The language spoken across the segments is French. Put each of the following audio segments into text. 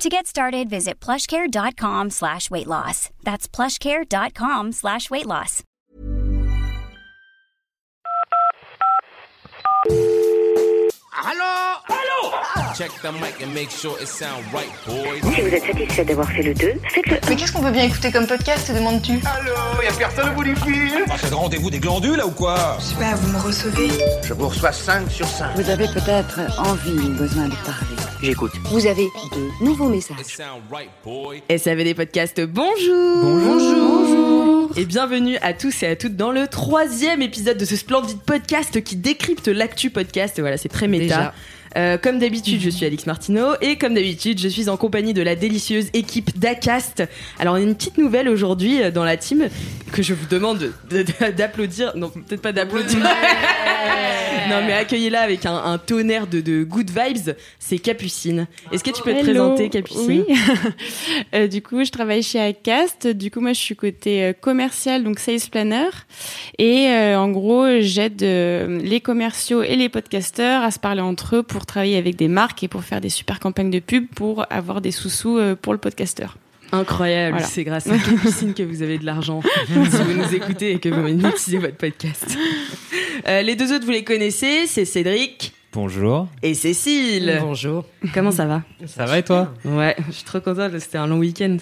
To get started, visit plushcare.com slash weight loss. That's plushcare.com slash weight loss. Allô Allô Check the mic and make sure it sound right, boys. Si vous êtes satisfait d'avoir fait le 2, faites-le Mais qu'est-ce qu'on peut bien écouter comme podcast, te demandes-tu? Allô Y'a personne au bout du fil Ah, c'est le rendez-vous des glandules, là, ou quoi? Je sais pas, vous me recevez Je vous reçois 5 sur 5. Vous avez peut-être envie ou besoin de parler. J'écoute. Vous avez de nouveaux messages. SAV des podcasts, bonjour Bonjour Et bienvenue à tous et à toutes dans le troisième épisode de ce splendide podcast qui décrypte l'actu podcast. Voilà, c'est très méta. Euh, comme d'habitude, je suis Alix Martineau et comme d'habitude, je suis en compagnie de la délicieuse équipe d'Acast. Alors, on a une petite nouvelle aujourd'hui euh, dans la team que je vous demande de- de- d'applaudir. Non, peut-être pas d'applaudir. non, mais accueillez-la avec un, un tonnerre de, de good vibes. C'est Capucine. Est-ce que tu peux te présenter, Capucine Oui. Euh, du coup, je travaille chez Acast. Du coup, moi, je suis côté euh, commercial, donc sales planner. Et euh, en gros, j'aide euh, les commerciaux et les podcasteurs à se parler entre eux pour travailler avec des marques et pour faire des super campagnes de pub pour avoir des sous-sous euh, pour le podcasteur. Incroyable, Voilà. c'est grâce à Capucine que vous avez de l'argent si vous nous écoutez et que vous monétisez votre podcast. Euh, les deux autres, vous les connaissez, c'est Cédric Bonjour. et Cécile. Bonjour. Comment ça va? Ça va et toi? Ouais, je suis trop contente, c'était un long week-end.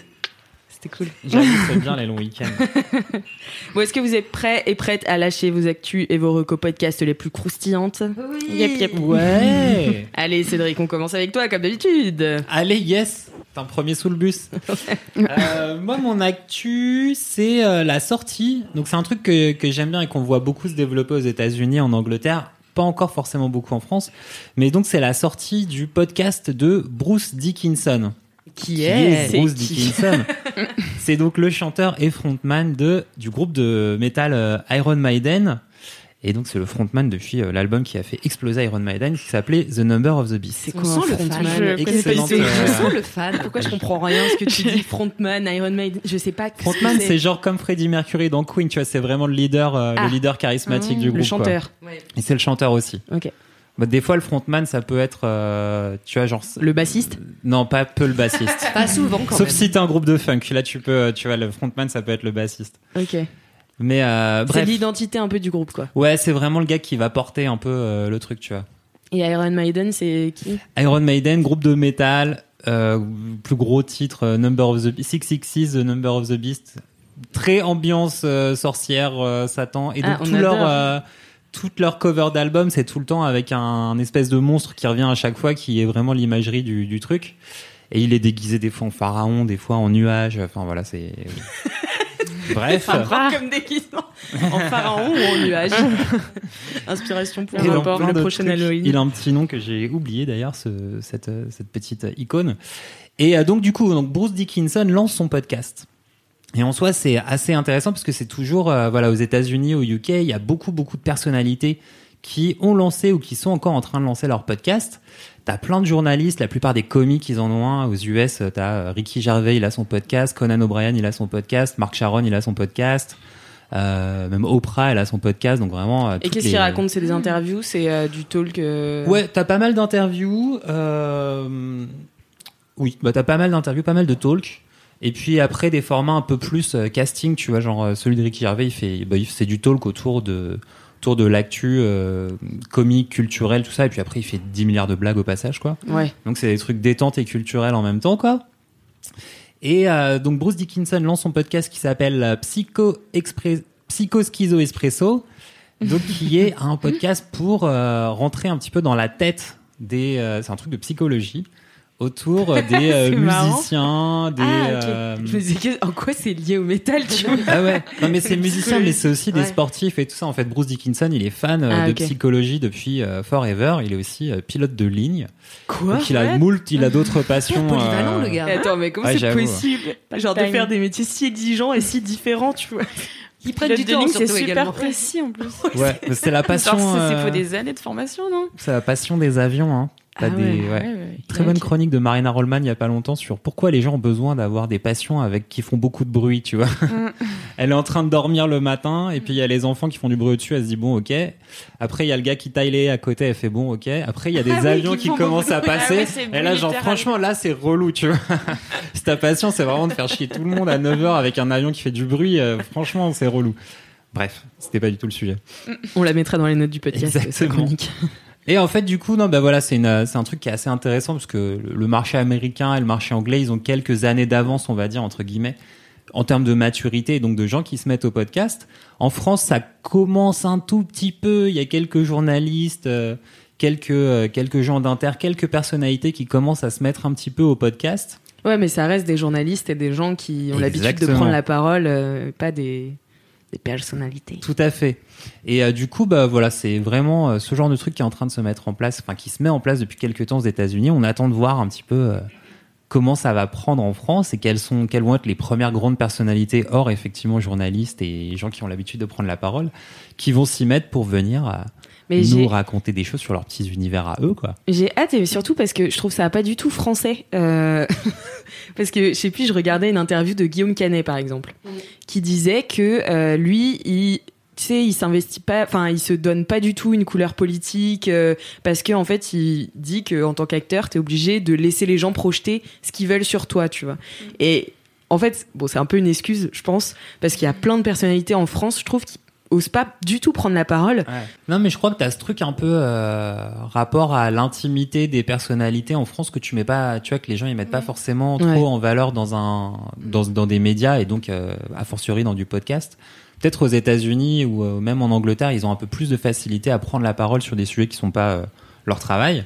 C'était cool. C'est bien les longs week-ends. Bon, est-ce que vous êtes prêts et prêtes à lâcher vos actus et vos recos podcasts les plus croustillantes Yep, yep. Ouais. Allez, Cédric, on commence avec toi, comme d'habitude. Allez, yes. T'es un premier sous le bus. Euh, moi, mon actu, c'est euh, la sortie. Donc, c'est un truc que, que j'aime bien et qu'on voit beaucoup se développer aux États-Unis, en Angleterre. Pas encore forcément beaucoup en France. Mais donc, c'est la sortie du podcast de Bruce Dickinson. Qui qui est, Bruce Dickinson. c'est donc le chanteur et frontman de, du groupe de métal euh, Iron Maiden. Et donc, c'est le frontman depuis euh, l'album qui a fait exploser Iron Maiden, qui s'appelait The Number of the Beast. C'est On quoi un sent le frontman fan. Je euh, Je sens le fan. Pourquoi je comprends rien ce que tu dis Frontman, Iron Maiden, je sais pas. ce que Frontman, c'est genre comme Freddie Mercury dans Queen, tu vois, c'est vraiment le leader, euh, Ah. le leader charismatique Mmh. du groupe. le chanteur. quoi. Et c'est le chanteur aussi. Ok. Bah, des fois, le frontman, ça peut être, euh, tu vois, genre. Le bassiste Non, pas peu le bassiste. Pas souvent quand Sauf même. si t'es un groupe de funk. Là, tu peux, tu vois, le frontman, ça peut être le bassiste. Ok. Mais euh, C'est l'identité un peu du groupe, quoi. Ouais, c'est vraiment le gars qui va porter un peu euh, le truc, tu vois. Et Iron Maiden, c'est qui? Iron Maiden, groupe de métal, euh, plus gros titre, euh, Number of the Beast, 666, The Number of the Beast. Très ambiance euh, sorcière, euh, Satan. Et donc, Ah, on tout leur, adore. euh, toute leur cover d'album, c'est tout le temps avec un, un espèce de monstre qui revient à chaque fois, qui est vraiment l'imagerie du, du truc. Et il est déguisé des fois en pharaon, des fois en nuage. Enfin, voilà, c'est. Bref. Enfin, comme déguisement. En pharaon ou en nuage. Inspiration pour Et rapport le prochain trucs. Halloween. Il a un petit nom que j'ai oublié d'ailleurs, ce- cette, euh, cette petite icône. Et euh, donc du coup, donc Bruce Dickinson lance son podcast. Et en soi, c'est assez intéressant parce que c'est toujours, euh, voilà, aux États-Unis, au UK, il y a beaucoup, beaucoup de personnalités qui ont lancé ou qui sont encore en train de lancer leur podcast. T'as plein de journalistes, la plupart des comiques, ils en ont un. Aux US, euh, t'as euh, Ricky Gervais, il a son podcast. Conan O'Brien, il a son podcast. Mark Sharon, il a son podcast. Euh, même Oprah, elle a son podcast. Donc vraiment. euh, Et qu'est-ce les- qu'il raconte? C'est des interviews, c'est euh, du talk. Ouais, t'as pas mal d'interviews. Oui, bah t'as pas mal d'interviews, pas mal de talks. Et puis après des formats un peu plus euh, casting, tu vois, genre euh, celui de Ricky Gervais, il fait, bah, c'est du talk autour de autour de l'actu euh, comique, culturel, tout ça. Et puis après, il fait 10 milliards de blagues au passage, quoi. Ouais. Donc c'est des trucs détente et culturels en même temps, quoi. Et euh, donc Bruce Dickinson lance son podcast qui s'appelle Psycho Psycho Schizo Espresso, donc qui est un podcast pour euh, rentrer un petit peu dans la tête des. c'est un truc de psychologie autour euh, des euh, marrant. musiciens, des. Ah, ok. euh, Je me disais, que- en quoi c'est lié au métal, tu vois ah ouais, non mais c'est musicien, mais c'est aussi des Ouais. sportifs et tout ça. En fait, Bruce Dickinson, il est fan Ah, de psychologie depuis euh, forever. Il est aussi euh, pilote de ligne. Quoi Donc il a moult, il a d'autres passions. Polyvalent, euh, le gars. Attends, mais comment Ouais, c'est possible Genre de faire des métiers si exigeants et si différents, tu vois Ils prennent du de temps ligne, c'est super également. précis en plus. Ouais, c'est la passion. Il faut des années de formation, non? C'est la passion des avions. Hein. T'as Ah des, ouais, ouais. ouais, ouais. Très bonne chronique de Marina Rollman il y a pas longtemps sur pourquoi les gens ont besoin d'avoir des passions avec qui font beaucoup de bruit, tu vois. Mm. elle est en train de dormir le matin et puis il y a les enfants qui font du bruit au-dessus, elle se dit bon ok. Après il y a le gars qui taille les à côté, elle fait bon ok. Après il y a des Ah oui, avions qui commencent à passer Ah c'est et là genre franchement là c'est relou, tu vois. si ta passion c'est vraiment de faire chier tout le monde à 9h avec un avion qui fait du bruit, euh, franchement c'est relou. Bref, c'était pas du tout le sujet. On la mettra dans les notes du podcast. Exactement. chronique. Et en fait, du coup, non, bah voilà, c'est c'est un truc qui est assez intéressant parce que le- marché américain et le marché anglais, ils ont quelques années d'avance, on va dire entre guillemets, en termes de maturité et donc de gens qui se mettent au podcast. En France, ça commence un tout petit peu. Il y a quelques journalistes, euh, quelques euh, quelques gens d'inter, quelques personnalités qui commencent à se mettre un petit peu au podcast. Ouais, mais ça reste des journalistes et des gens qui ont l'habitude de prendre la parole, euh, pas des, des personnalités. Tout à fait. Et euh, du coup, bah voilà, c'est vraiment euh, ce genre de truc qui est en train de se mettre en place, enfin qui se met en place depuis quelques temps aux États-Unis. On attend de voir un petit peu euh, comment ça va prendre en France et quelles sont, quelles vont être les premières grandes personnalités hors effectivement journalistes et gens qui ont l'habitude de prendre la parole, qui vont s'y mettre pour venir euh, Mais nous raconter des choses sur leurs petits univers à eux, quoi. J'ai hâte et surtout parce que je trouve ça pas du tout français. Euh, parce que je sais plus, je regardais une interview de Guillaume Canet par exemple, qui disait que euh, lui, il tu sais, il s'investit pas, enfin, il se donne pas du tout une couleur politique euh, parce que en fait, il dit que en tant qu'acteur, t'es obligé de laisser les gens projeter ce qu'ils veulent sur toi, tu vois. Et en fait, bon, c'est un peu une excuse, je pense, parce qu'il y a plein de personnalités en France, je trouve, qui osent pas du tout prendre la parole. Non, mais je crois que tu as ce truc un peu euh, rapport à l'intimité des personnalités en France que tu mets pas, tu vois, que les gens ils mettent pas forcément trop Ouais. en valeur dans un dans, dans des médias et donc euh, a fortiori dans du podcast. Peut-être aux États-Unis ou euh, même en Angleterre, ils ont un peu plus de facilité à prendre la parole sur des sujets qui sont pas euh, leur travail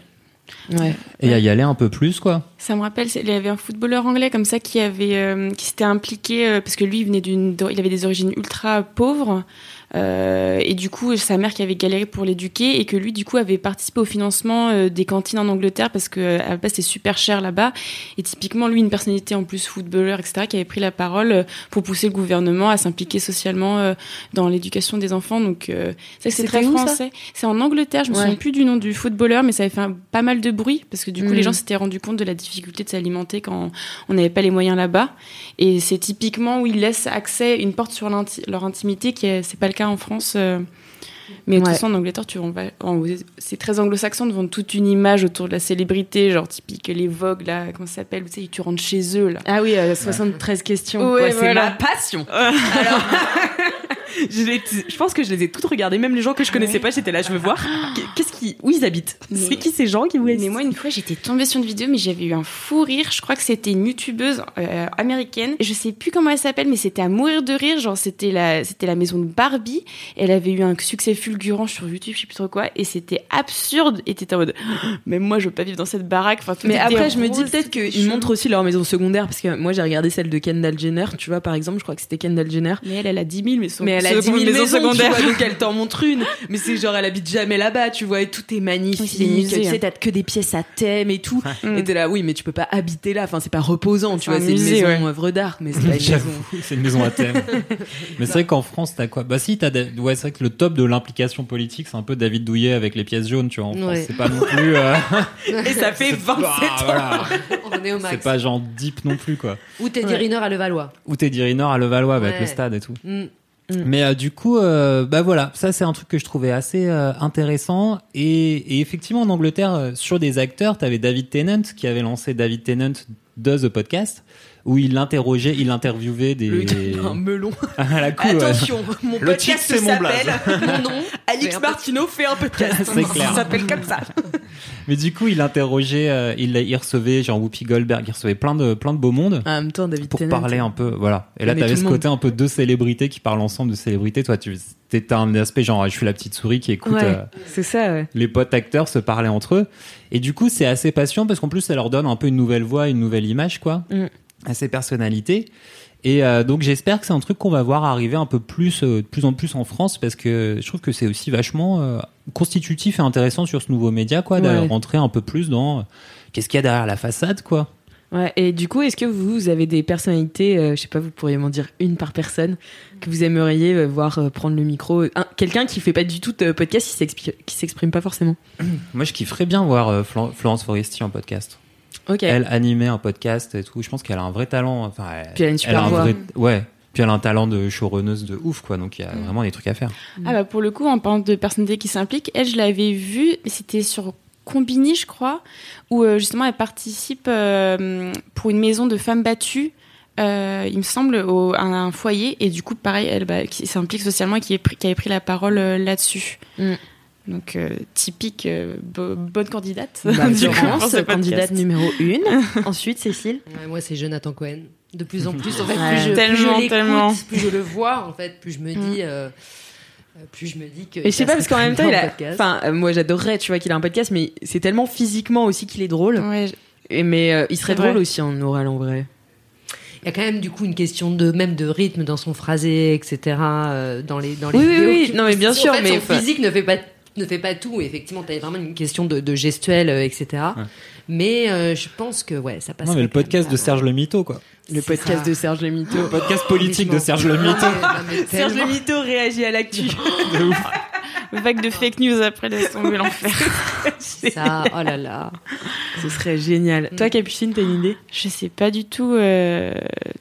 Ouais. et à y aller un peu plus, quoi. Ça me rappelle, il y avait un footballeur anglais comme ça qui avait, euh, qui s'était impliqué euh, parce que lui, il venait d'une, il avait des origines ultra pauvres. Euh, et du coup, sa mère qui avait galéré pour l'éduquer et que lui, du coup, avait participé au financement euh, des cantines en Angleterre parce que euh, à la base c'était super cher là-bas. Et typiquement, lui, une personnalité en plus footballeur, etc., qui avait pris la parole pour pousser le gouvernement à s'impliquer socialement euh, dans l'éducation des enfants. Donc, ça, c'est très où, français. C'est en Angleterre. Je me Ouais. souviens plus du nom du footballeur, mais ça avait fait un- pas mal de bruit parce que du coup, les gens s'étaient rendu compte de la difficulté de s'alimenter quand on n'avait pas les moyens là-bas. Et c'est typiquement où ils laissent accès, une porte sur leur intimité, qui est, c'est pas le cas en France. euh. Mais de toute façon, en Angleterre, tu c'est très anglo-saxon de vendre toute une image autour de la célébrité, genre typique les Vogue, là, comment ça s'appelle, tu sais, tu rentres chez eux, là. Ah oui, euh, 73 questions. Ouais, quoi, c'est voilà. ma passion. Alors, je, les- je pense que je les ai toutes regardées, même les gens que je connaissais pas, j'étais là, je veux voir. Qui, où ils habitent Mais- C'est qui ces gens qui vous Mais moi, une fois, j'étais tombée sur une vidéo, mais j'avais eu un fou rire. Je crois que c'était une youtubeuse euh, américaine. Je sais plus comment elle s'appelle, mais c'était à mourir de rire. Genre, c'était la, c'était la maison de Barbie. Elle avait eu un succès fulgurant sur YouTube, je sais plus trop quoi. Et c'était absurde. Et t'étais en mode, même moi, je veux pas vivre dans cette baraque. Enfin, Mais après, je me dis peut-être qu'ils montrent aussi leur maison secondaire, parce que moi j'ai regardé celle de Kendall Jenner, tu vois, par exemple, je crois que c'était Kendall Jenner. Mais elle, elle a 10 000, mais son Mais elle a 10 son 000 maison maisons, tu secondaire. vois, donc elle t'en montre une. Mais c'est genre, elle habite jamais là-bas, tu vois, et tout est magnifique. Oui, tu sais, hein. t'as que des pièces à thème et tout. Mm. Et t'es là, oui, mais tu peux pas habiter là. Enfin, c'est pas reposant, tu vois, un c'est une maison ouais. œuvre d'art, mais c'est pas une maison. J'avoue, c'est une maison à thème. Mais c'est vrai qu'en France, t'as quoi? Bah si, t'as des- ouais, c'est vrai que le top de l'implication politique, c'est un peu David Douillet avec les pièces jaunes, tu vois. En France, Ouais. c'est pas non plus. euh, Et ça fait c'est 27 pas- ans. voilà. On est au max. C'est pas genre deep non plus, quoi. Ou Teddy Ouais. Riner à Levallois. Ou Teddy Riner à Levallois avec Ouais. le stade et tout. Mm. Mais euh, du coup, euh, bah voilà, ça c'est un truc que je trouvais assez euh, intéressant. Et, et effectivement, en Angleterre, euh, sur des acteurs, t'avais David Tennant qui avait lancé David Tennant Does a Podcast, où il interrogeait, il interviewait des. Le un melon. à la coup, ouais. Attention, mon Le podcast titre, c'est mon s'appelle mon nom. Alix Martineau fait un podcast. C'est clair. Ça s'appelle comme ça. Mais du coup, il interrogeait, euh, il, il recevait genre Whoopi Goldberg, il recevait plein de plein de beau monde. En même temps, David pour Tennant, parler un peu voilà et là t'avais ce côté un peu deux célébrités qui parlent ensemble de célébrités toi tu t'as un aspect genre je suis la petite souris qui écoute Ouais, euh, c'est ça, ouais. les potes acteurs se parler entre eux et du coup c'est assez passionnant parce qu'en plus ça leur donne un peu une nouvelle voix une nouvelle image quoi Mm. À ces personnalités et euh, donc j'espère que c'est un truc qu'on va voir arriver un peu plus euh, de plus en plus en France parce que je trouve que c'est aussi vachement euh, constitutif et intéressant sur ce nouveau média quoi Ouais. de rentrer un peu plus dans qu'est-ce qu'il y a derrière la façade quoi Ouais, et du coup, est-ce que vous, vous avez des personnalités, je sais pas, vous pourriez m'en dire une par personne, que vous aimeriez voir prendre le micro Un- Quelqu'un qui fait pas du tout de podcast, qui s'exprime, pas forcément? Moi, je kifferais bien voir Florence Foresti en podcast. Elle animer un podcast et tout. Je pense qu'elle a un vrai talent. Enfin, elle, Puis elle a une super un voix. vrai- Ouais. Puis elle a un talent de showrunneuse de ouf, quoi. Donc il y a vraiment des trucs à faire. Ah bah pour le coup, en parlant de personnalité qui s'implique, elle, je l'avais vue, c'était sur Combini, je crois, où euh, justement elle participe euh, pour une maison de femmes battues. euh, il me semble au, à un foyer et du coup pareil elle bah, qui s'implique socialement et qui, est pris- qui avait pris la parole euh, là-dessus Mm. Donc euh, typique euh, bo- bonne candidate Bah, Du coup, Florence, candidate numéro une. Ensuite, Cécile. Ouais, moi, c'est Jonathan Cohen. De plus en plus, en fait, Ouais. plus je, Tellement, plus je tellement. l'écoute, plus je le vois, en fait, plus je me dis, euh, euh, plus je me dis que. Et je sais pas parce qu'en même temps, un il a. podcast. Enfin, euh, moi j'adorerais, tu vois, qu'il a un podcast, mais c'est tellement physiquement aussi qu'il est drôle. Ouais, je- Et mais euh, il serait vrai. drôle aussi en oral en vrai. Il y a quand même du coup une question de même de rythme dans son phrasé, etc. euh, dans les dans les Oui, oui, vidéos. oui. qui- Non, mais bien en sûr, fait, mais son physique ne fait pas ne fait pas tout. Effectivement, t'as vraiment une question de, de gestuelle, euh, etc. Ouais. Mais euh, je pense que ouais, ça passe. Non, mais le podcast de Serge Le Mito, quoi. Le podcast ça. de Serge Le Mito. Le podcast politique de Serge Le Mito. Serge Le Mito réagit à l'actu. vague de fake news après laisse tomber l'enfer Ça, oh là là. Ce serait génial. Toi, Capucine, t'as une idée? Je sais pas du tout. euh,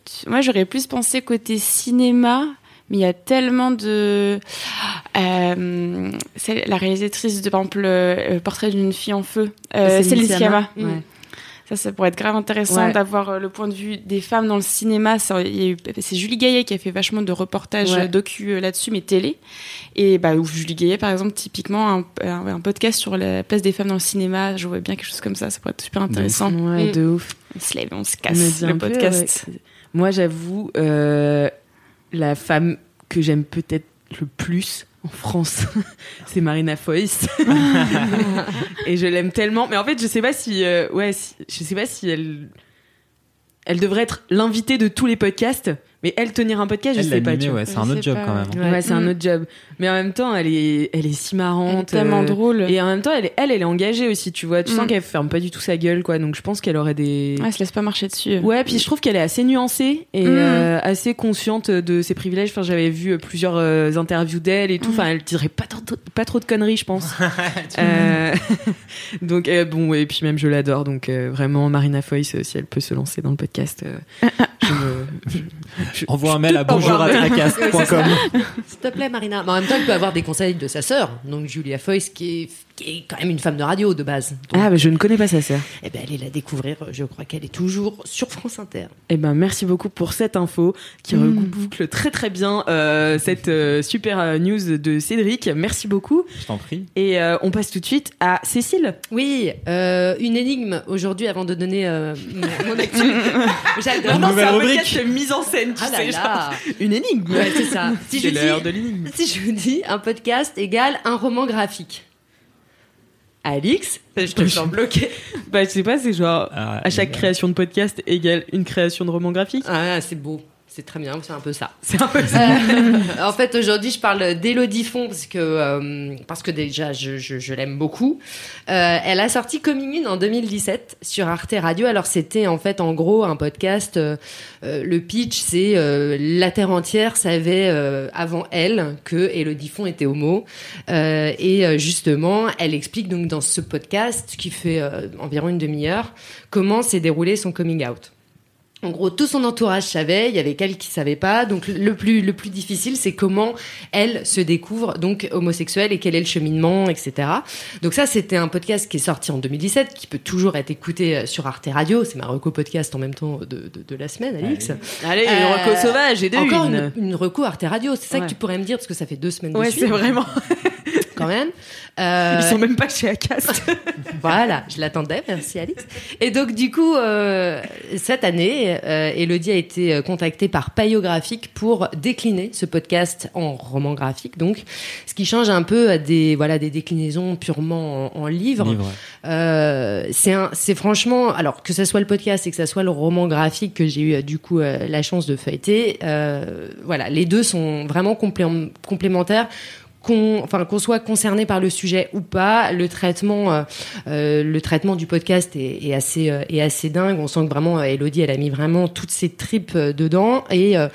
tu- Moi, j'aurais plus pensé côté cinéma, mais il y a tellement de. Euh, c'est la réalisatrice de, par exemple, le, le portrait d'une fille en feu, euh, Céline Sciamma. Ouais. Ça, ça pourrait être grave intéressant Ouais. d'avoir euh, le point de vue des femmes dans le cinéma. C'est Julie Gaillet qui a fait vachement de reportages Ouais. euh, docu euh, là-dessus, mais télé. Et bah, où Julie Gaillet, par exemple, typiquement, un, un, un podcast sur la place des femmes dans le cinéma. Je vois bien quelque chose comme ça. Ça pourrait être super intéressant. Ouais, Mm. de ouf. On se lève, on se casse le peu, podcast. ouais, Moi, j'avoue, euh, la femme que j'aime peut-être le plus en France, c'est Marina Foïs. Et je l'aime tellement. Mais en fait, je sais pas si, euh, ouais, si- je sais pas si elle, elle devrait être l'invitée de tous les podcasts. Mais elle tenir un podcast, je Elle sais pas. tu vois. ouais, c'est Je un autre job pas, quand même. Ouais, Ouais. c'est un autre job. Mais en même temps, elle est, elle est si Elle est marrante. tellement euh, drôle. Et en même temps, elle, est- elle, elle est engagée aussi, tu vois. Tu sens Mm. qu'elle ferme pas du tout sa gueule, quoi. Donc je pense qu'elle aurait des. Ouais, elle se laisse pas marcher dessus. Ouais, puis je trouve qu'elle est assez nuancée et Mm. euh, assez consciente de ses privilèges. Enfin, j'avais vu euh, plusieurs euh, interviews d'elle et tout. Mm. Enfin, elle dirait pas trop, pas trop de conneries, je pense. Euh, donc euh, bon, et puis même je l'adore. Donc euh, vraiment, Marina Foïs, euh, si elle peut se lancer dans le podcast, euh, je me- je- Envoie un mail à bonjour à. S'il te plaît, Marina. Mais en même temps, il peut avoir des conseils de sa sœur, donc Julia Foyce, qui est, qui est quand même une femme de radio de base. Donc, Ah, mais je ne connais pas sa sœur. eh ben, allez la découvrir. Je crois qu'elle est toujours sur France Inter. Eh ben, merci beaucoup pour cette info qui Mm. reboucle très très bien euh, cette euh, super euh, news de Cédric. Merci beaucoup. Je t'en prie. Et euh, on passe tout de suite à Cécile. Oui, euh, une énigme aujourd'hui avant de donner euh, mon, mon actu. J'adore. Une nouvelle c'est un podcast de mise en scène, tu Ah là sais, là. genre, une énigme. Ouais, c'est ça. Si je, C'est l'heure dis, de l'énigme. si je vous dis un podcast égale un roman graphique. Alix, je te sens bloqué. Bah, je sais pas, c'est genre Ah, à chaque création de podcast égale une création de roman graphique. Ah, c'est beau. C'est très bien, c'est un peu ça. C'est un peu ça. Euh, en fait, aujourd'hui, je parle d'Élodie Font parce que, euh, parce que déjà, je, je, je l'aime beaucoup. Euh, elle a sorti Coming In en 2017 sur Arte Radio. Alors, c'était en fait, en gros, un podcast. euh, le pitch, c'est la terre entière savait avant elle que Élodie Font était homo. Et justement, elle explique donc dans ce podcast, qui fait environ une demi-heure, comment s'est déroulé son coming out. En gros, tout son entourage savait, il y avait qu'elle qui savait pas. Donc le plus le plus difficile, c'est comment elle se découvre donc homosexuelle et quel est le cheminement, etc. Donc ça, c'était un podcast qui est sorti en 2017, qui peut toujours être écouté euh, sur Arte Radio. C'est ma reco podcast en même temps de, de, de la semaine, Alix. Allez, une Euh, reco sauvage et de Encore une. une, une reco Arte Radio. C'est ça Ouais. que tu pourrais me dire parce que ça fait deux semaines. Ouais, c'est vraiment. quand même. Euh, Ils sont même pas chez Acast. voilà, je l'attendais, merci Alice. Et donc du coup, euh, cette année, euh, Elodie a été euh, contactée par Payographique pour décliner ce podcast en roman graphique, donc ce qui change un peu à des voilà des déclinaisons purement en, en livre. Livre. Euh, c'est un, c'est franchement, alors que ça soit le podcast et que ça soit le roman graphique que j'ai eu euh, du coup euh, la chance de feuilleter, euh, voilà, les deux sont vraiment complé- complémentaires qu'on enfin qu'on soit concerné par le sujet ou pas le traitement euh, euh, le traitement du podcast est, est assez euh, est assez dingue on sent que vraiment Elodie elle a mis vraiment toutes ses tripes euh, dedans et euh,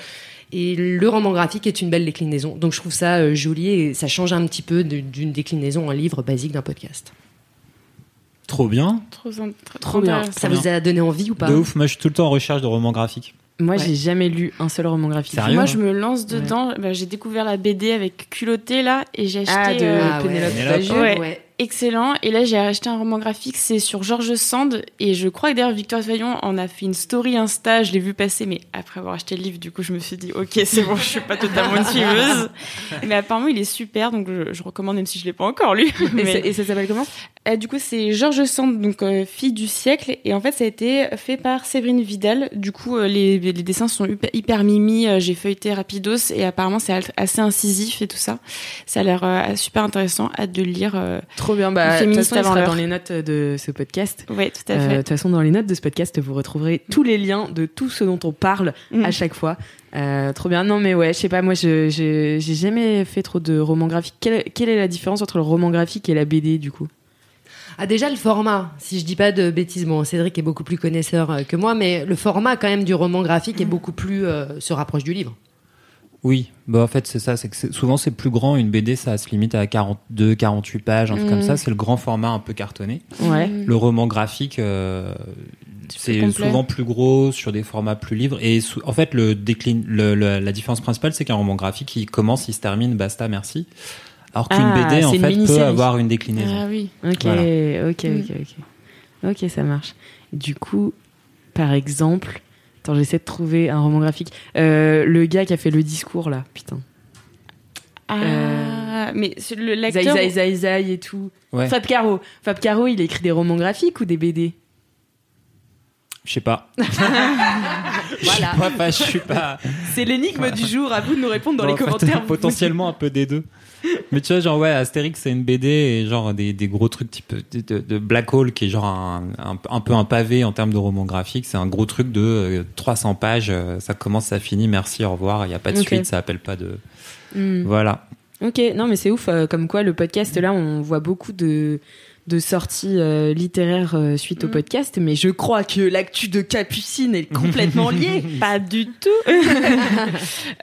et le roman graphique est une belle déclinaison donc je trouve ça euh, joli et ça change un petit peu d'une déclinaison en livre basique d'un podcast Trop bien. Trop, trop, Trop bien. ça vous a donné envie ou pas De ouf. Moi, je suis tout le temps en recherche de romans graphiques. Moi, Ouais. j'ai jamais lu un seul roman graphique. Sérieux Moi, je me lance dedans. Bah, j'ai découvert la BD avec culotté là, et j'ai acheté. Ah, de euh, Ah, ouais. Pénélope Pénélope. Ouais. Excellent. Et là, j'ai acheté un roman graphique, c'est sur Georges Sand. Et je crois que d'ailleurs, Victor Fayon en a fait une story Insta. Je l'ai vu passer, mais après avoir acheté le livre, du coup, je me suis dit, ok, c'est bon, je suis pas totalement une suiveuse. mais apparemment, il est super, donc je, je recommande, même si je l'ai pas encore lu. Et, Mais- ça- et ça s'appelle comment? Euh, du coup, c'est Georges Sand, donc euh, fille du siècle, et en fait, ça a été fait par Séverine Vidal. Du coup, euh, les, les dessins sont hyper, hyper mimi. J'ai feuilleté rapidos, et apparemment, c'est assez incisif et tout ça. Ça a l'air super intéressant. Hâte de lire. Trop bien. Bah, de toute Féministe façon, sera dans les notes de ce podcast. Ouais, tout à Euh, De fait. toute façon, dans les notes de ce podcast, vous retrouverez tous les liens de tout ce dont on parle Mm. à chaque fois. Euh, trop bien. Non, mais ouais, je sais pas, moi, j'ai jamais fait trop de romans graphiques. Quelle, quelle est la différence entre le roman graphique et la BD, du coup? Ah déjà le format, si je dis pas de bêtises, bon Cédric est beaucoup plus connaisseur euh, que moi, mais le format quand même du roman graphique est beaucoup plus euh, se rapproche du livre. Oui, bah en fait c'est ça, c'est que c'est- souvent c'est plus grand, une BD ça se limite à 42, 48 pages, un truc comme Mm. ça, c'est le grand format un peu cartonné. Ouais. Le roman graphique, euh, c'est souvent plus gros, sur des formats plus libres. Et sou- en fait, le déclin, le- le- la différence principale, c'est qu'un roman graphique, il commence, il se termine, basta, merci. Alors qu'une Ah, BD, en fait, peut avoir une déclinaison. Ah oui. Ok, Voilà. ok, ok, ok. Ok, ça marche. Du coup, par exemple, attends, j'essaie de trouver un roman graphique. Euh, le gars qui a fait le discours, là, putain. Ah, mais c'est le Zai, lecteur. zai, zai, zai et tout. Ouais. Fab Caro. Fab Caro, il écrit des romans graphiques ou des BD Je sais pas. Voilà. Moi, pas, je suis pas. C'est l'énigme du jour. À vous de nous répondre dans Bon, les fait, commentaires. potentiellement un peu des deux. Mais tu vois, genre, ouais, Astérix, c'est une BD et genre des, des gros trucs type de, Black Hole qui est genre un, un, un peu un pavé en termes de roman graphique. C'est un gros truc de euh, 300 pages. euh, Ça commence, ça finit, merci, au revoir. Il n'y a pas de suite, ça appelle pas de. Hmm. Voilà. Ok, non mais c'est ouf, euh, comme quoi le podcast là, on voit beaucoup de de sorties euh, littéraires euh, suite au Mm. podcast, mais je crois que l'actu de Capucine est complètement liée. Pas du tout.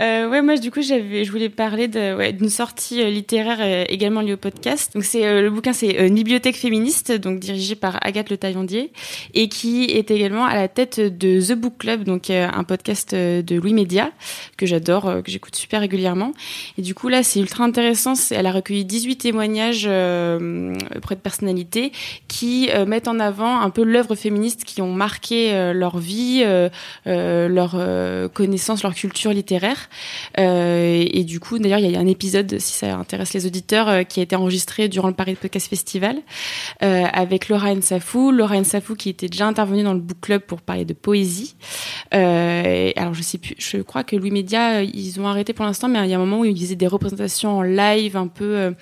euh, ouais, moi, du coup, j'avais, je voulais parler de, ouais, d'une sortie euh, littéraire euh, également liée au podcast. Donc, c'est euh, le bouquin, c'est euh, Une bibliothèque féministe, donc dirigé par Agathe Le Taillandier, et qui est également à la tête de The Book Club, donc euh, un podcast euh, de Louis Média que j'adore, euh, que j'écoute super régulièrement. Et du coup, là, c'est ultra intéressant. C'est- Elle a recueilli 18 témoignages euh, auprès de personnalités qui euh, mettent en avant un peu l'œuvre féministe qui ont marqué euh, leur vie, euh, leur connaissance, leur culture littéraire. Et, du coup, d'ailleurs, il y a un épisode, si ça intéresse les auditeurs, qui a été enregistré durant le Paris Podcast Festival avec Laura Nsafou. Laura Nsafou qui était déjà intervenue dans le book club pour parler de poésie. Alors, je sais plus, je crois que Louis Média, ils ont arrêté pour l'instant, mais il y a un moment où ils faisaient des représentations en live un peu...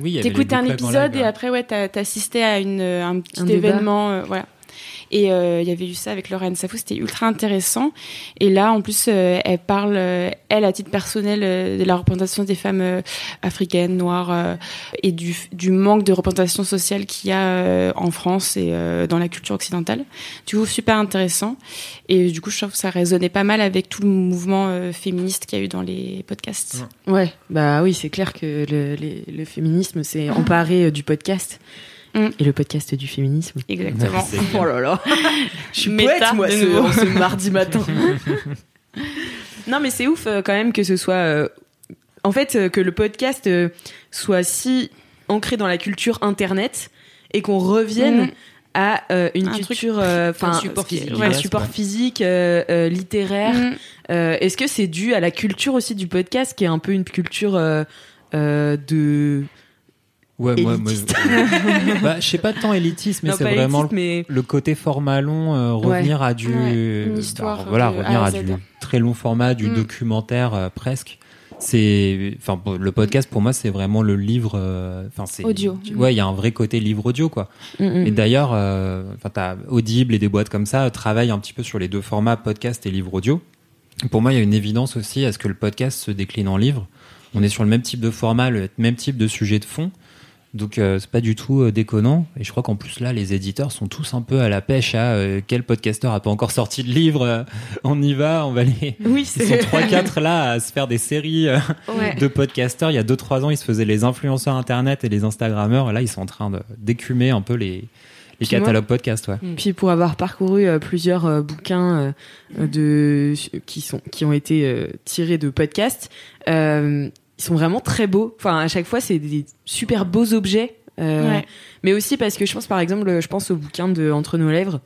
euh, Oui, les un épisode et après ouais t'as t'as assisté à une un petit Un débat. événement euh, voilà et euh, il y avait eu ça avec Lorraine Safou c'était ultra intéressant. Et là en plus euh, elle parle euh, elle à titre personnel de la représentation des femmes africaines noires et du du manque de représentation sociale qu'il y a en France et dans la culture occidentale. Du coup super intéressant. Et du coup je trouve que ça résonnait pas mal avec tout le mouvement féministe qu'il y a eu dans les podcasts. Ouais, bah oui, c'est clair que le, les- le féminisme s'est emparé du podcast. Mm. Et le podcast du féminisme. exactement. Oh là là, je suis Méta poète moi de ce, mardi matin. non mais c'est ouf euh, quand même que ce soit, euh, en fait, euh, que le podcast euh, soit si ancré dans la culture internet et qu'on revienne Mm. à euh, une Un culture, euh, enfin, un support physique. ouais, support physique, euh, euh, littéraire. Mm. Euh, Est-ce que c'est dû à la culture aussi du podcast, qui est un peu une culture euh, euh, de Ouais, moi, moi, élitiste. bah, je sais pas tant élitiste, mais c'est vraiment élitiste, mais le côté format long, euh, revenir à du, Ouais, une histoire voilà, de revenir A à du très long format, du Mm. documentaire euh, presque. C'est, enfin, le podcast pour moi c'est vraiment le livre, euh, enfin c'est Audio. Ouais, il y a un vrai côté livre audio quoi. Mm, mm. Et d'ailleurs, euh, enfin, t'as Audible et des boîtes comme ça euh, travaillent un petit peu sur les deux formats podcast et livre audio. Pour moi, il y a une évidence aussi à ce que le podcast se décline en livre. on est sur le même type de format, le même type de sujet de fond. Donc euh, c'est pas du tout euh, déconnant. Et je crois qu'en plus là, les éditeurs sont tous un peu à la pêche à euh, quel podcasteur a pas encore sorti de livre. on y va, on va les. Oui, Ils sont trois quatre là à se faire des séries Ouais. de podcasteurs. Il y a deux trois ans, ils se faisaient les influenceurs internet et les Instagrammeurs. Là, ils sont en train de d'écumer un peu les les Puis moi- catalogues podcast. Ouais. Puis pour avoir parcouru plusieurs bouquins de qui sont qui ont été tirés de podcasts, ils sont vraiment très beaux. Enfin, à chaque fois, c'est des super beaux objets. euh, Ouais. Mais aussi parce que je pense, par exemple, je pense au bouquin de Entre nos lèvres,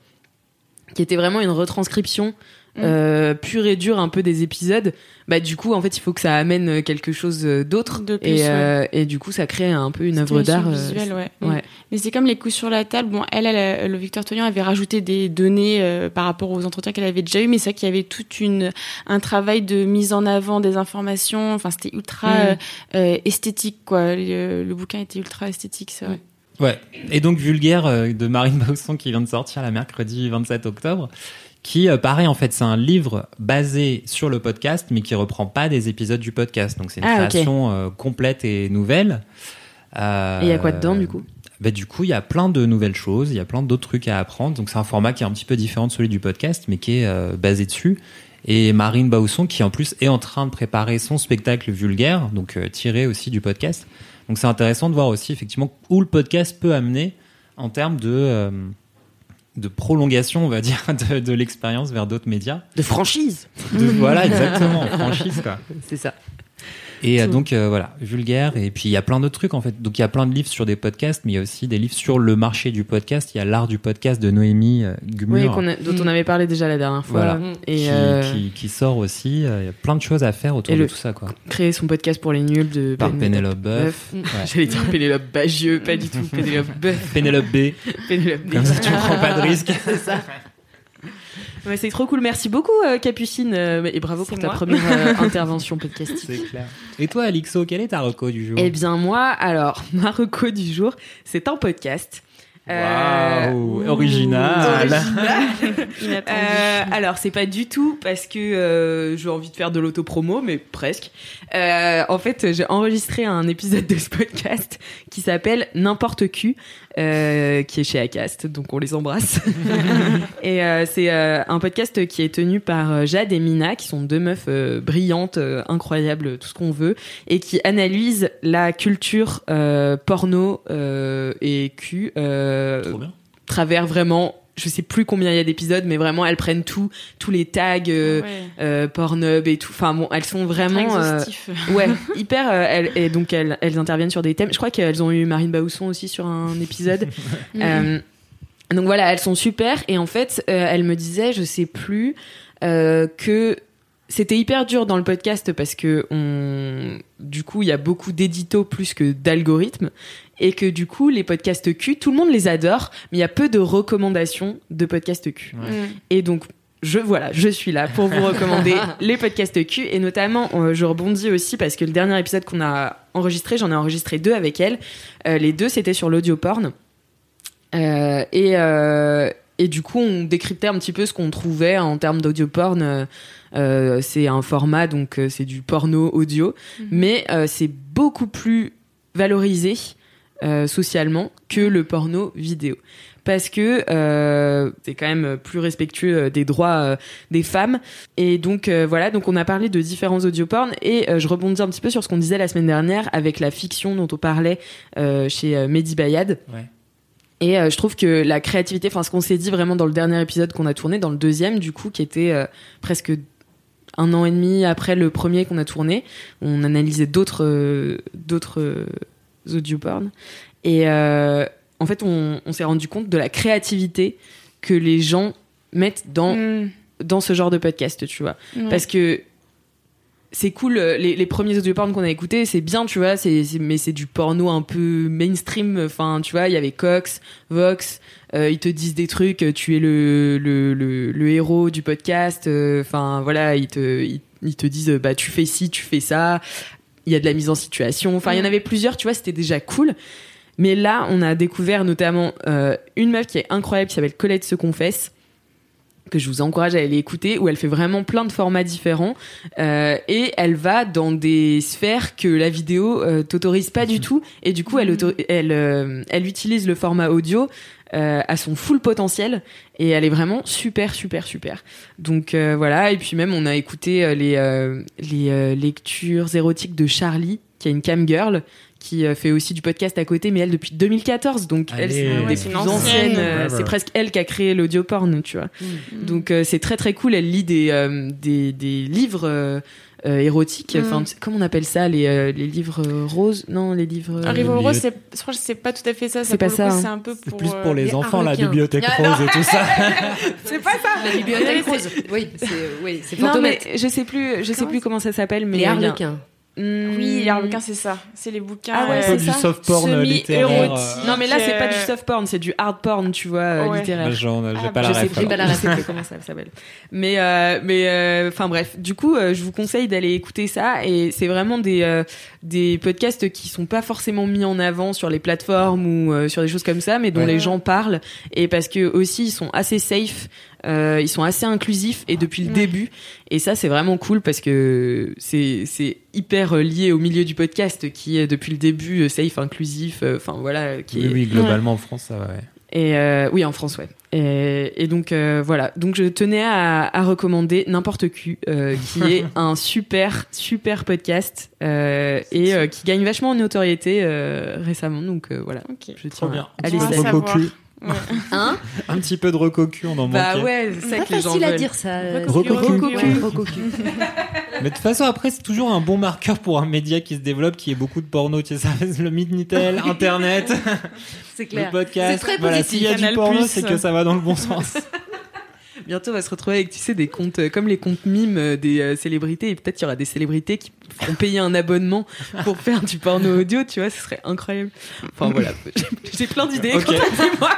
qui était vraiment une retranscription Mm. euh, pure et dure un peu des épisodes. Bah du coup, en fait, il faut que ça amène quelque chose euh, d'autre. De plus, Et, euh, et du coup, ça crée un peu une œuvre d'art. euh, visuelle, ouais. ouais. Mais c'est comme les coups sur la table. Bon, elle, elle, le Victor Tognan avait rajouté des données euh, par rapport aux entretiens qu'elle avait déjà eu, mais c'est vrai qu'il y avait toute une un travail de mise en avant des informations. Enfin, c'était ultra Mm. euh, euh, esthétique, quoi. Le, le bouquin était ultra esthétique, c'est vrai. Ouais. Et donc Vulgaire euh, de Marine Bausson qui vient de sortir la mercredi 27 octobre, qui euh, pareil en fait c'est un livre basé sur le podcast mais qui reprend pas des épisodes du podcast. Donc c'est une Ah, création euh, complète et nouvelle. Euh, Et il y a quoi dedans du coup bah, du coup, il y a plein de nouvelles choses, il y a plein d'autres trucs à apprendre. Donc, c'est un format qui est un petit peu différent de celui du podcast, mais qui est euh, basé dessus. Et Marine Bausson, qui en plus est en train de préparer son spectacle vulgaire, donc euh, tiré aussi du podcast. Donc, c'est intéressant de voir aussi effectivement où le podcast peut amener en termes de, euh, de prolongation, on va dire, de, de l'expérience vers d'autres médias. De franchise. De, voilà, exactement, franchise, quoi. C'est ça. Et euh, donc euh, voilà, vulgaire. Et puis il y a plein d'autres trucs en fait. Donc il y a plein de livres sur des podcasts, mais il y a aussi des livres sur le marché du podcast. Il y a l'art du podcast de Noémie euh, Oui, Gumur, a- dont on avait parlé déjà la dernière fois. Voilà. Et qui, euh, qui, qui sort aussi. Il y a plein de choses à faire autour de tout ça, quoi. créer son podcast pour les nuls de Par Pénélope Boeuf. Ouais. J'allais dire Pénélope Bagieux, pas du tout. Pénélope Boeuf. Pénélope B. Pénélope Comme ça, tu ne prends pas de risque. C'est ça. Ouais, c'est trop cool. Merci beaucoup, euh, Capucine. euh, et bravo pour ta première euh, intervention podcastique. C'est clair. Et toi, Alixo, quel est ta reco du jour? Eh bien, moi, alors, ma reco du jour, c'est un podcast. Euh, Waouh, original. Inattendu. Euh, alors c'est pas du tout parce que euh, j'ai envie de faire de l'autopromo, mais presque. Euh, en fait, j'ai enregistré un épisode de ce podcast qui s'appelle N'importe qui, euh, qui est chez Acast, donc on les embrasse. et euh, c'est euh, un podcast qui est tenu par Jade et Mina, qui sont deux meufs brillantes, incroyables, tout ce qu'on veut, et qui analysent la culture porno et cul. Trop bien. travers vraiment je sais plus combien il y a d'épisodes mais vraiment elles prennent tout tous les tags euh, Ouais. euh, Pornhub et tout. Enfin bon elles sont vraiment euh, ouais hyper euh, elles, et donc elles, elles interviennent sur des thèmes. Je crois qu'elles ont eu Marine Baousson aussi sur un épisode. Euh, donc voilà elles sont super. Et en fait euh, elle me disait je sais plus euh, que c'était hyper dur dans le podcast parce que on du coup il y a beaucoup d'éditos plus que d'algorithmes et que du coup les podcasts Q tout le monde les adore mais il y a peu de recommandations de podcasts Q Mm. et donc je voilà, je suis là pour vous recommander les podcasts Q et notamment euh, je rebondis aussi parce que le dernier épisode qu'on a enregistré, j'en ai enregistré deux avec elle. Euh, les deux c'était sur l'audio porn Euh, et euh, et du coup on décryptait un petit peu ce qu'on trouvait en termes d'audio porn. Euh, euh, c'est un format donc euh, c'est du porno audio, mais euh, c'est beaucoup plus valorisé euh, socialement que le porno vidéo. Parce que euh, c'est quand même plus respectueux des droits euh, des femmes. Et donc euh, voilà. Donc on a parlé de différents audioporn et euh, je rebondis un petit peu sur ce qu'on disait la semaine dernière avec la fiction dont on parlait euh, chez Mehdi Bayad. Ouais. Et euh, je trouve que la créativité enfin ce qu'on s'est dit vraiment dans le dernier épisode qu'on a tourné dans le deuxième du coup qui était euh, presque un an et demi après le premier qu'on a tourné on analysait d'autres euh, d'autres euh, audioporn et en fait, on, on s'est rendu compte de la créativité que les gens mettent dans, Mm. dans ce genre de podcast, tu vois. Ouais. Parce que c'est cool, euh, les, les premiers audioporn qu'on a écoutés, c'est bien, tu vois, c'est, mais c'est du porno un peu mainstream. Enfin, tu vois, il y avait Cox, Vox, euh, ils te disent des trucs, euh, tu es le, le, le, le héros du podcast. euh, Enfin, voilà, ils te, ils, ils te disent, bah, tu fais ci, tu fais ça. Il y a de la mise en situation. Enfin, il y en avait plusieurs, tu vois, c'était déjà cool. Mais là, on a découvert notamment euh, une meuf qui est incroyable, qui s'appelle Colette se confesse, que je vous encourage à aller écouter, où elle fait vraiment plein de formats différents euh, et elle va dans des sphères que la vidéo euh, t'autorise pas du tout et du coup elle auto- elle euh, elle utilise le format audio euh, à son full potentiel et elle est vraiment super super super. Donc voilà et puis même on a écouté les les lectures érotiques de Charlie qui est une cam girl qui euh, fait aussi du podcast à côté mais elle depuis 2014 donc elle c'est Ah ouais, plus ancienne. euh, c'est presque elle qui a créé l'audio porn tu vois. Mm. Donc euh, c'est très très cool. Elle lit des euh, des, des livres euh, érotiques. Enfin, Mm. comment on appelle ça les euh, les livres euh, roses? Non, les livres. Un livre rose, c'est, je crois que c'est pas tout à fait ça. C'est pas ça, hein. C'est un peu pour. plus euh, pour les les enfants, la harlequins. bibliothèque Ah, rose et tout ça. c'est pas ça. La bibliothèque rose. Oui, c'est oui, c'est Non mais je sais plus, je sais Comment plus comment ça s'appelle, mais Les il y a- harlequins. Hmm. Oui, les harlequins, c'est ça. C'est les bouquins. Ah ouais, Un c'est du ça. soft porn Semi- littéraire. euh, Non mais là c'est pas du euh, soft porn, c'est du hard porn, tu vois, euh, Ouais. littéraire. genre, J'ai Ah, pas je la sais ref. plus, alors. pas la je sais plus comment ça s'appelle? Mais euh, mais euh, enfin bref, du coup, euh, je vous conseille d'aller écouter ça et c'est vraiment des euh, des podcasts qui sont pas forcément mis en avant sur les plateformes ou euh, sur des choses comme ça, mais dont Ouais. les gens parlent et parce que aussi ils sont assez safe, euh, ils sont assez inclusifs et depuis le Ouais. début et ça c'est vraiment cool parce que c'est c'est hyper euh, lié au milieu du podcast qui est depuis le début euh, safe, inclusif, euh, enfin voilà, qui Oui, est oui, globalement en France, ça va, ouais. et euh, oui, en France, ouais. Et, et donc euh, voilà. Donc je tenais à, à recommander n'importe qui, euh, qui est un super super podcast euh, et euh, qui gagne vachement en notoriété euh, récemment. Donc euh, voilà. Ok. Je Trop tiens bien. à Un les savoir. Hein Un petit peu de recocu, on en Bah manquait. ouais, c'est Pas que les gens facile à veulent. dire ça. Recocu. Recocu. Mais de toute façon, après, c'est toujours un bon marqueur pour un média qui se développe, qui est beaucoup de porno. Tu sais, ça, le Midnitel, Internet, C'est le clair. podcast. C'est très voilà, positif. s'il y a du Canal+. porno, c'est que ça va dans le bon sens. Bientôt, on va se retrouver avec, tu sais, des comptes euh, comme les comptes mimes euh, des euh, célébrités. Et peut-être il y aura des célébrités qui feront payer un abonnement pour faire du porno audio. Tu vois, ce serait incroyable. Enfin voilà, J'ai- plein d'idées. Ok. Contactez-moi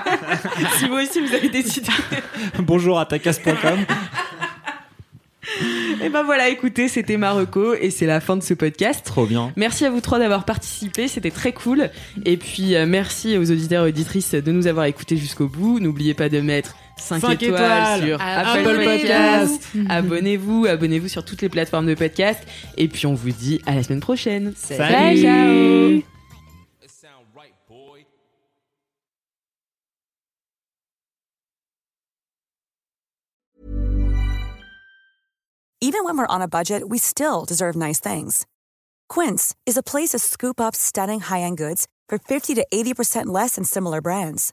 si vous aussi vous avez des idées. Bonjour à. Et ben voilà, écoutez, c'était Marocco et c'est la fin de ce podcast. Trop bien. Merci à vous trois d'avoir participé, c'était très cool. Et puis merci aux auditeurs et auditrices de nous avoir écoutés jusqu'au bout. N'oubliez pas de mettre 5, Cinq étoiles, étoiles. sur Apple Apple Podcast. Podcast. abonnez-vous, abonnez-vous sur toutes les plateformes de podcast. Et puis on vous dit à la semaine prochaine. Salut. Ciao. Right, boy. Even when we're on a budget, we still deserve nice things. Quince is a place to scoop up stunning high-end goods for 50 to 80% less than similar brands.